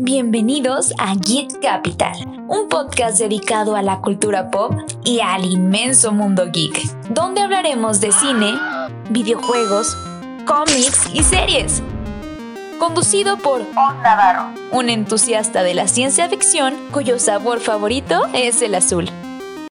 Bienvenidos a Geek Capital, un podcast dedicado a la cultura pop y al inmenso mundo geek, donde hablaremos de cine, videojuegos, cómics y series. Conducido por On Navarro, un entusiasta de la ciencia ficción cuyo sabor favorito es el azul.